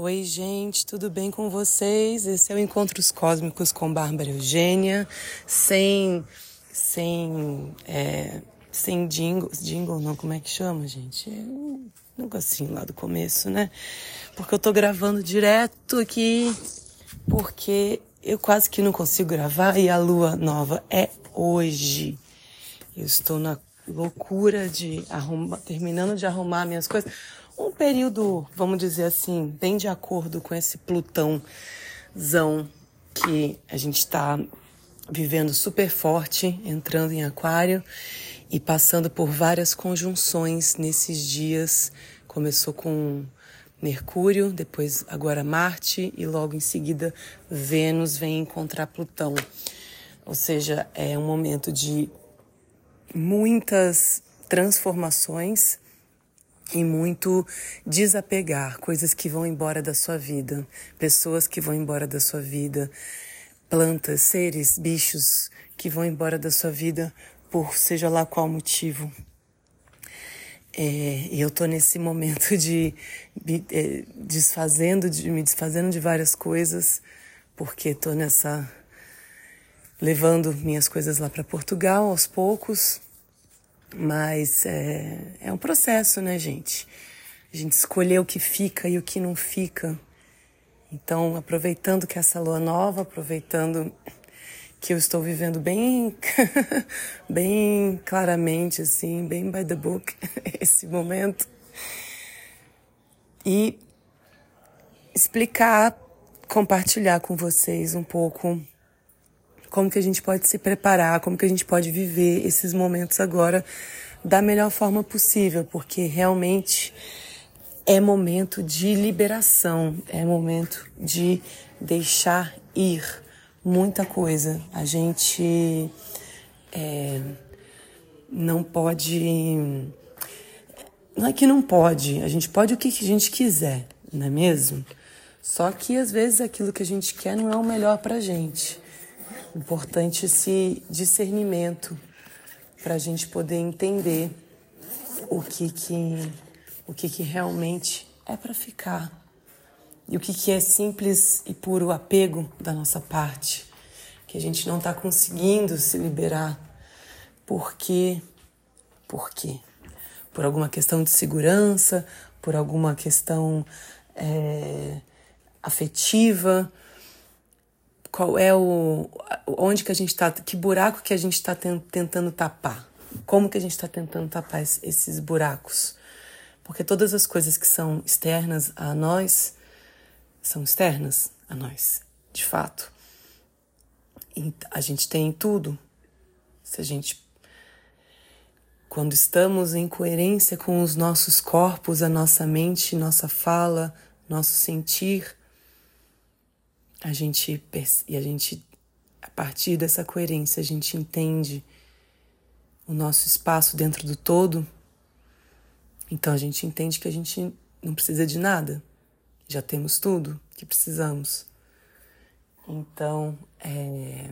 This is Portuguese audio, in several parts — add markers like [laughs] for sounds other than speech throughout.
Oi, gente, tudo bem com vocês? Esse é o Encontros Cósmicos com Bárbara Eugênia, sem. sem. É, sem jingle. Jingle não, como é que chama, gente? É um negocinho lá do começo, né? Porque eu tô gravando direto aqui, porque eu quase que não consigo gravar e a lua nova é hoje. Eu estou na loucura de arrumar, terminando de arrumar minhas coisas um período, vamos dizer assim, bem de acordo com esse Plutãozão que a gente está vivendo super forte, entrando em Aquário e passando por várias conjunções nesses dias. Começou com Mercúrio, depois agora Marte e logo em seguida Vênus vem encontrar Plutão. Ou seja, é um momento de muitas transformações e muito desapegar coisas que vão embora da sua vida, pessoas que vão embora da sua vida, plantas, seres, bichos que vão embora da sua vida por seja lá qual motivo. É, e eu tô nesse momento de é, desfazendo, de me desfazendo de várias coisas, porque tô nessa levando minhas coisas lá para Portugal aos poucos, mas é, é um processo, né, gente? A gente escolher o que fica e o que não fica. Então, aproveitando que essa lua nova, aproveitando que eu estou vivendo bem, [laughs] bem claramente, assim, bem by the book, [laughs] esse momento. E explicar, compartilhar com vocês um pouco como que a gente pode se preparar, como que a gente pode viver esses momentos agora da melhor forma possível, porque realmente é momento de liberação, é momento de deixar ir muita coisa. A gente é, não pode. Não é que não pode, a gente pode o que a gente quiser, não é mesmo? Só que às vezes aquilo que a gente quer não é o melhor pra gente. Importante esse discernimento para a gente poder entender o que que o que que realmente é para ficar e o que que é simples e puro apego da nossa parte que a gente não está conseguindo se liberar. Porque por quê? Por alguma questão de segurança por alguma questão é, afetiva qual é o onde que a gente está, que buraco que a gente está tentando tapar, como que a gente está tentando tapar esses buracos, porque todas as coisas que são externas a nós são externas a nós, de fato. E a gente tem tudo. Se a gente quando estamos em coerência com os nossos corpos, a nossa mente, nossa fala, nosso sentir, a gente e a gente a partir dessa coerência a gente entende o nosso espaço dentro do todo. Então a gente entende que a gente não precisa de nada. Já temos tudo que precisamos. Então, é...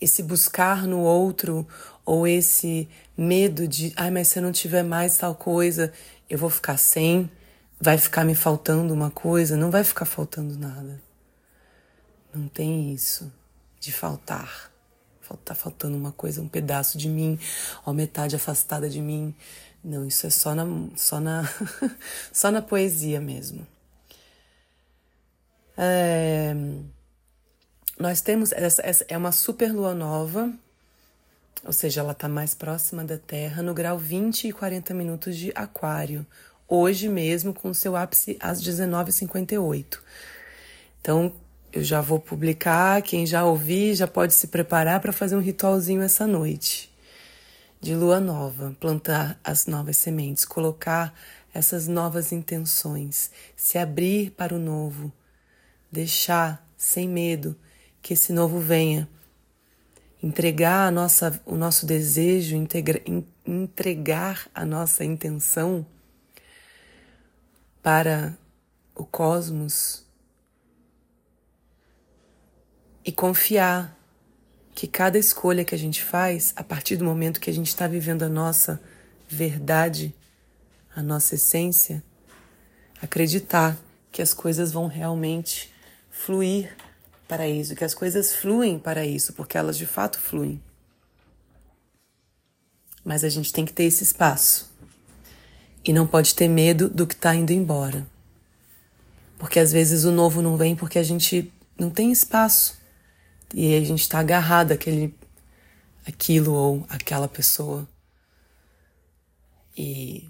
esse buscar no outro ou esse medo de, ai, mas se eu não tiver mais tal coisa, eu vou ficar sem vai ficar me faltando uma coisa, não vai ficar faltando nada. Não tem isso de faltar. Tá faltando uma coisa, um pedaço de mim, ou metade afastada de mim. Não, isso é só na, só na, [laughs] só na poesia mesmo. É, nós temos essa, essa é uma super lua nova, ou seja, ela está mais próxima da Terra no grau 20 e 40 minutos de Aquário, hoje mesmo com seu ápice às 19h58. Então, eu já vou publicar, quem já ouvir já pode se preparar para fazer um ritualzinho essa noite. De lua nova, plantar as novas sementes, colocar essas novas intenções, se abrir para o novo, deixar sem medo que esse novo venha, entregar a nossa, o nosso desejo, integra, entregar a nossa intenção para o cosmos e confiar que cada escolha que a gente faz, a partir do momento que a gente está vivendo a nossa verdade, a nossa essência, acreditar que as coisas vão realmente fluir para isso, que as coisas fluem para isso, porque elas de fato fluem. Mas a gente tem que ter esse espaço. E não pode ter medo do que está indo embora. Porque às vezes o novo não vem porque a gente não tem espaço. E a gente está agarrado àquele, aquilo ou aquela pessoa. E,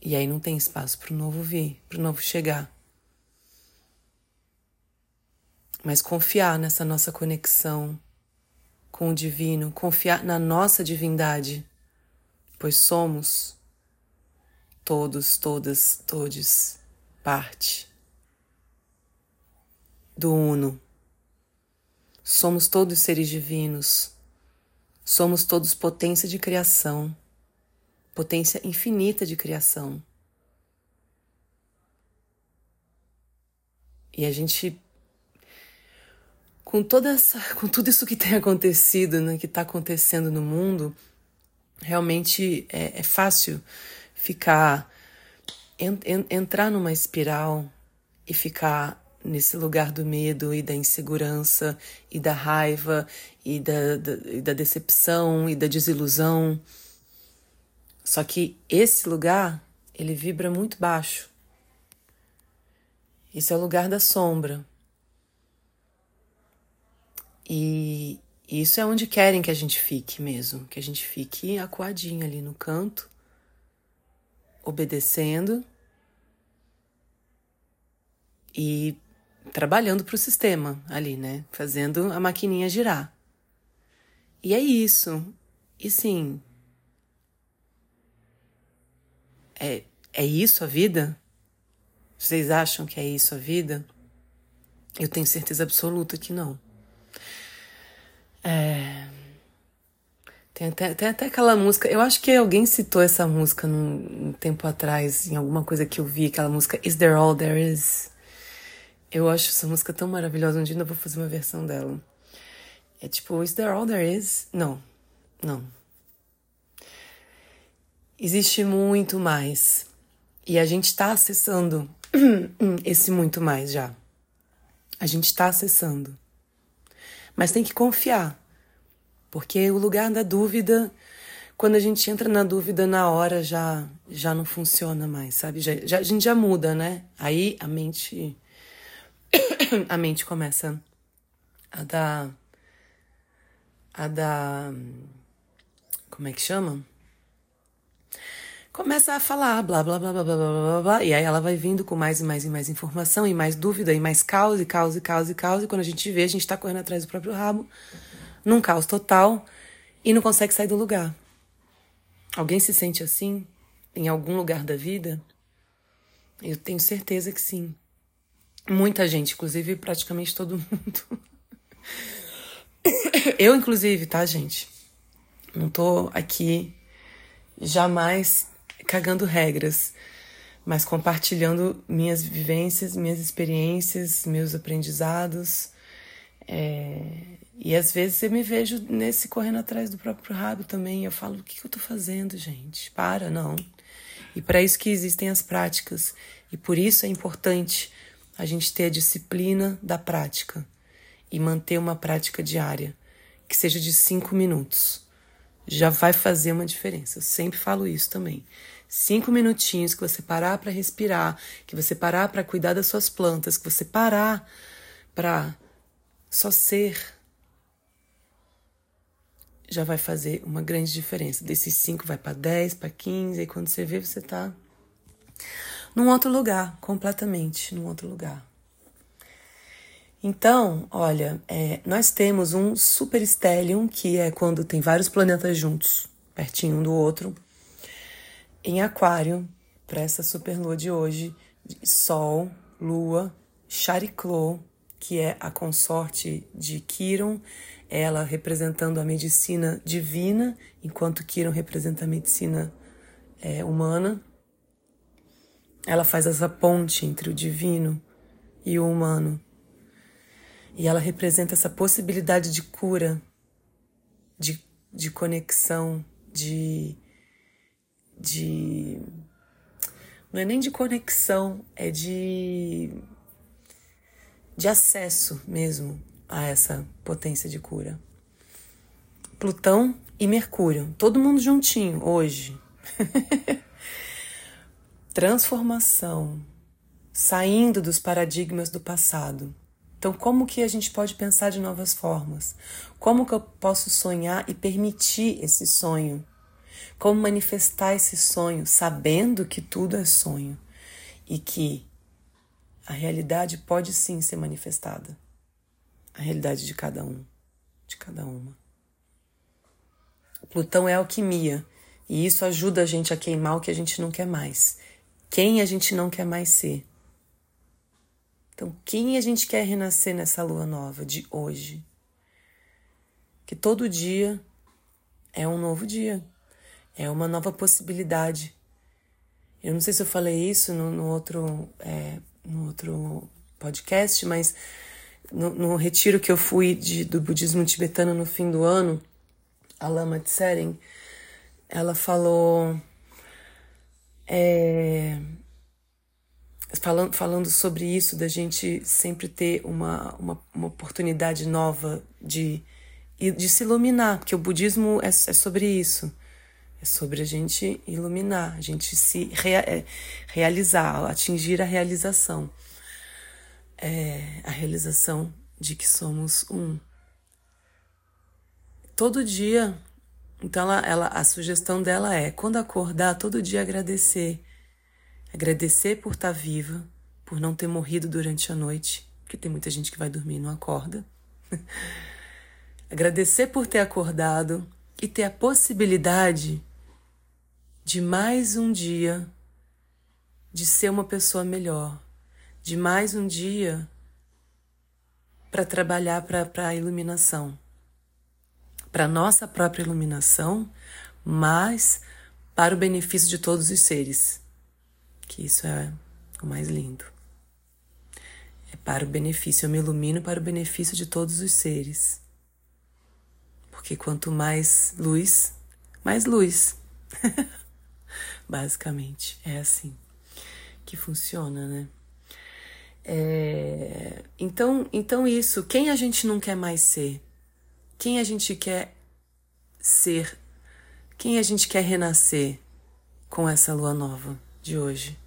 e aí não tem espaço para o novo vir, para o novo chegar. Mas confiar nessa nossa conexão com o divino, confiar na nossa divindade, pois somos todos, todas, todes parte do Uno. Somos todos seres divinos. Somos todos potência de criação, potência infinita de criação. E a gente, com toda essa, com tudo isso que tem acontecido, né, que está acontecendo no mundo, realmente é, é fácil ficar en, en, entrar numa espiral e ficar nesse lugar do medo e da insegurança e da raiva e da, da, e da decepção e da desilusão. Só que esse lugar, ele vibra muito baixo. Esse é o lugar da sombra. E isso é onde querem que a gente fique mesmo, que a gente fique acuadinho ali no canto, obedecendo e trabalhando para o sistema ali, né? Fazendo a maquininha girar. E é isso. E sim. É, é isso a vida? Vocês acham que é isso a vida? Eu tenho certeza absoluta que não. É... Tem até, tem até aquela música, eu acho que alguém citou essa música num, um tempo atrás, em alguma coisa que eu vi, aquela música Is There All There Is? Eu acho essa música tão maravilhosa, um dia eu vou fazer uma versão dela. É tipo, Is There All There Is? Não, não. Existe muito mais. E a gente está acessando [clears throat] esse muito mais já. A gente está acessando. Mas tem que confiar. Porque o lugar da dúvida, quando a gente entra na dúvida na hora, já já não funciona mais, sabe? Já, já, a gente já muda, né? Aí a mente [coughs] a mente começa a dar. a dar. como é que chama? Começa a falar blá blá blá blá blá blá blá blá, e aí ela vai vindo com mais e mais e mais informação, e mais dúvida, e mais caos, e caos, e caos, e caos, e quando a gente vê, a gente tá correndo atrás do próprio rabo, num caos total, e não consegue sair do lugar. Alguém se sente assim em algum lugar da vida? Eu tenho certeza que sim. Muita gente, inclusive praticamente todo mundo. [laughs] Eu, inclusive, tá, gente? Não tô aqui jamais cagando regras, mas compartilhando minhas vivências, minhas experiências, meus aprendizados. É... E às vezes eu me vejo nesse correndo atrás do próprio rabo também. Eu falo: o que eu tô fazendo, gente? Para, não. E para isso que existem as práticas. E por isso é importante a gente ter a disciplina da prática e manter uma prática diária, que seja de cinco minutos. Já vai fazer uma diferença. Eu sempre falo isso também. Cinco minutinhos que você parar para respirar, que você parar para cuidar das suas plantas, que você parar para só ser, já vai fazer uma grande diferença. Desses cinco vai para dez, para quinze, e quando você vê, você está num outro lugar, completamente num outro lugar. Então, olha, é, nós temos um super stellium, que é quando tem vários planetas juntos, pertinho um do outro, em Aquário, para essa superlua de hoje, Sol, Lua, Chariclo, que é a consorte de Quiron, ela representando a medicina divina, enquanto Quiron representa a medicina é, humana. Ela faz essa ponte entre o divino e o humano. E ela representa essa possibilidade de cura, de, de conexão, de, de não é nem de conexão, é de de acesso mesmo a essa potência de cura. Plutão e Mercúrio, todo mundo juntinho hoje. [laughs] Transformação, saindo dos paradigmas do passado. Então, como que a gente pode pensar de novas formas? Como que eu posso sonhar e permitir esse sonho? Como manifestar esse sonho sabendo que tudo é sonho e que a realidade pode sim ser manifestada. A realidade de cada um, de cada uma. Plutão é alquimia e isso ajuda a gente a queimar o que a gente não quer mais. Quem a gente não quer mais ser. Então, quem a gente quer renascer nessa lua nova de hoje? Que todo dia é um novo dia, é uma nova possibilidade. Eu não sei se eu falei isso no, no outro é, no outro podcast, mas no, no, retiro que eu fui de, do budismo tibetano no fim do ano, a Lama Tseren, ela falou. É, falando, falando sobre isso, da gente sempre ter uma, uma, uma oportunidade nova de, de se iluminar, porque o budismo é, é sobre isso. É sobre a gente iluminar, a gente se rea é, realizar, atingir a realização. É, a realização de que somos um. Todo dia, então ela, ela, a sugestão dela é, quando acordar, todo dia agradecer. Agradecer por estar viva, por não ter morrido durante a noite, porque tem muita gente que vai dormir e não acorda. [laughs] agradecer por ter acordado e ter a possibilidade de mais um dia de ser uma pessoa melhor, de mais um dia para trabalhar para a iluminação, para nossa própria iluminação, mas para o benefício de todos os seres, que isso é o mais lindo. É para o benefício, eu me ilumino para o benefício de todos os seres. Porque quanto mais luz, mais luz. [laughs] Basicamente, é assim que funciona, né? É, então, então isso, quem a gente não quer mais ser? Quem a gente quer ser? Quem a gente quer renascer com essa lua nova de hoje?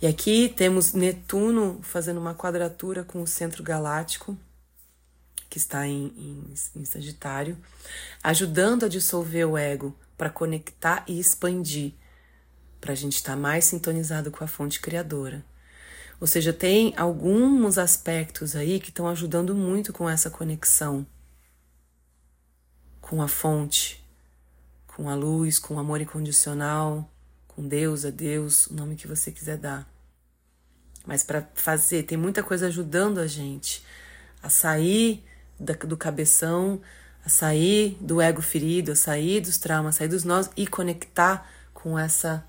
E aqui temos Netuno fazendo uma quadratura com o centro galáctico, que está em, em, em Sagitário, ajudando a dissolver o ego, para conectar e expandir, para a gente estar tá mais sintonizado com a fonte criadora. Ou seja, tem alguns aspectos aí que estão ajudando muito com essa conexão com a fonte, com a luz, com o amor incondicional, com Deus, a Deus, o nome que você quiser dar. Mas para fazer, tem muita coisa ajudando a gente a sair do cabeção, a sair do ego ferido, a sair dos traumas, a sair dos nós e conectar com essa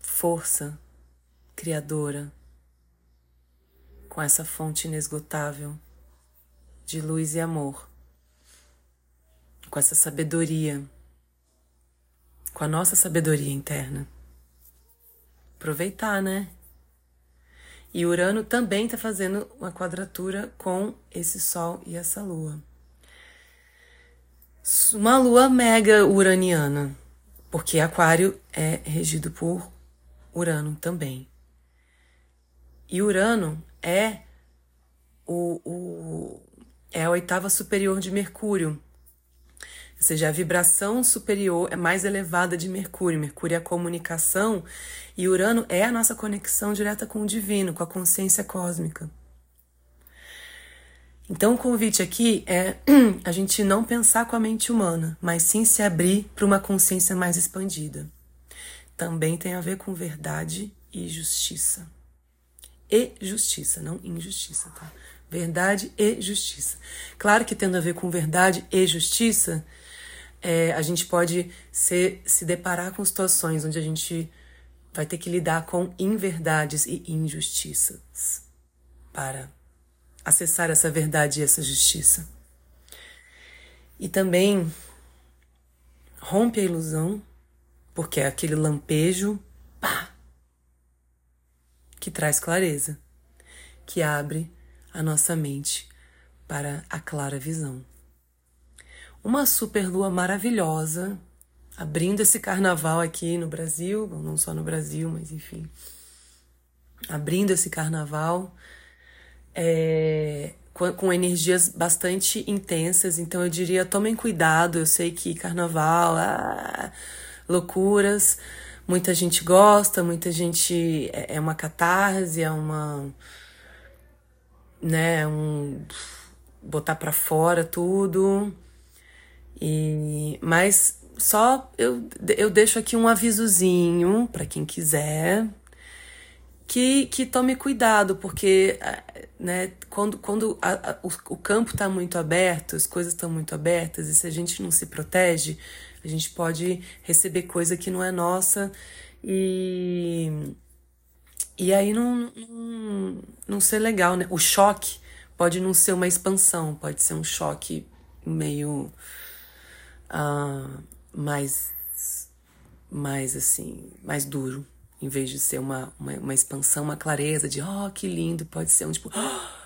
força criadora, com essa fonte inesgotável de luz e amor, com essa sabedoria, com a nossa sabedoria interna. Aproveitar, né? E Urano também está fazendo uma quadratura com esse Sol e essa Lua uma lua mega uraniana, porque Aquário é regido por Urano também. E Urano é o, o é a oitava superior de Mercúrio. Ou seja, a vibração superior é mais elevada de Mercúrio. Mercúrio é a comunicação e Urano é a nossa conexão direta com o divino, com a consciência cósmica. Então, o convite aqui é [clears throat] a gente não pensar com a mente humana, mas sim se abrir para uma consciência mais expandida. Também tem a ver com verdade e justiça. E justiça, não injustiça, tá? Verdade e justiça. Claro que tendo a ver com verdade e justiça, é, a gente pode ser, se deparar com situações onde a gente vai ter que lidar com inverdades e injustiças para acessar essa verdade e essa justiça. E também rompe a ilusão, porque é aquele lampejo, pá, que traz clareza, que abre a nossa mente para a clara visão. Uma superlua maravilhosa, abrindo esse carnaval aqui no Brasil, não só no Brasil, mas enfim, abrindo esse carnaval é, com, energias bastante intensas. Então eu diria, tomem cuidado. Eu sei que carnaval, ah, loucuras, muita gente gosta, muita gente é, é uma catarse, é uma, né, um botar para fora tudo. E mas só eu, eu deixo aqui um avisozinho para quem quiser, que, que tome cuidado, porque né, quando, quando a, a, o, o campo está muito aberto, as coisas estão muito abertas, e se a gente não se protege, a gente pode receber coisa que não é nossa e, e aí não, não, não ser legal, né? O choque pode não ser uma expansão, pode ser um choque meio uh, mais, mais assim, mais duro em vez de ser uma, uma, uma expansão, uma clareza de, oh, que lindo, pode ser um tipo, oh!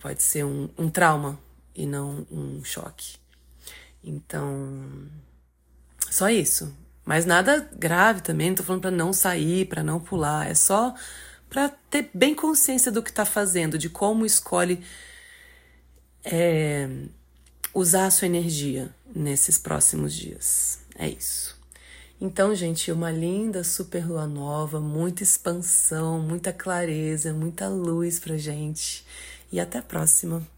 pode ser um, um trauma e não um choque. Então, só isso. Mas nada grave também, não tô falando para não sair, para não pular, é só para ter bem consciência do que tá fazendo, de como escolhe é, usar a sua energia nesses próximos dias. É isso. Então, gente, uma linda super lua nova, muita expansão, muita clareza, muita luz pra gente. E até a próxima.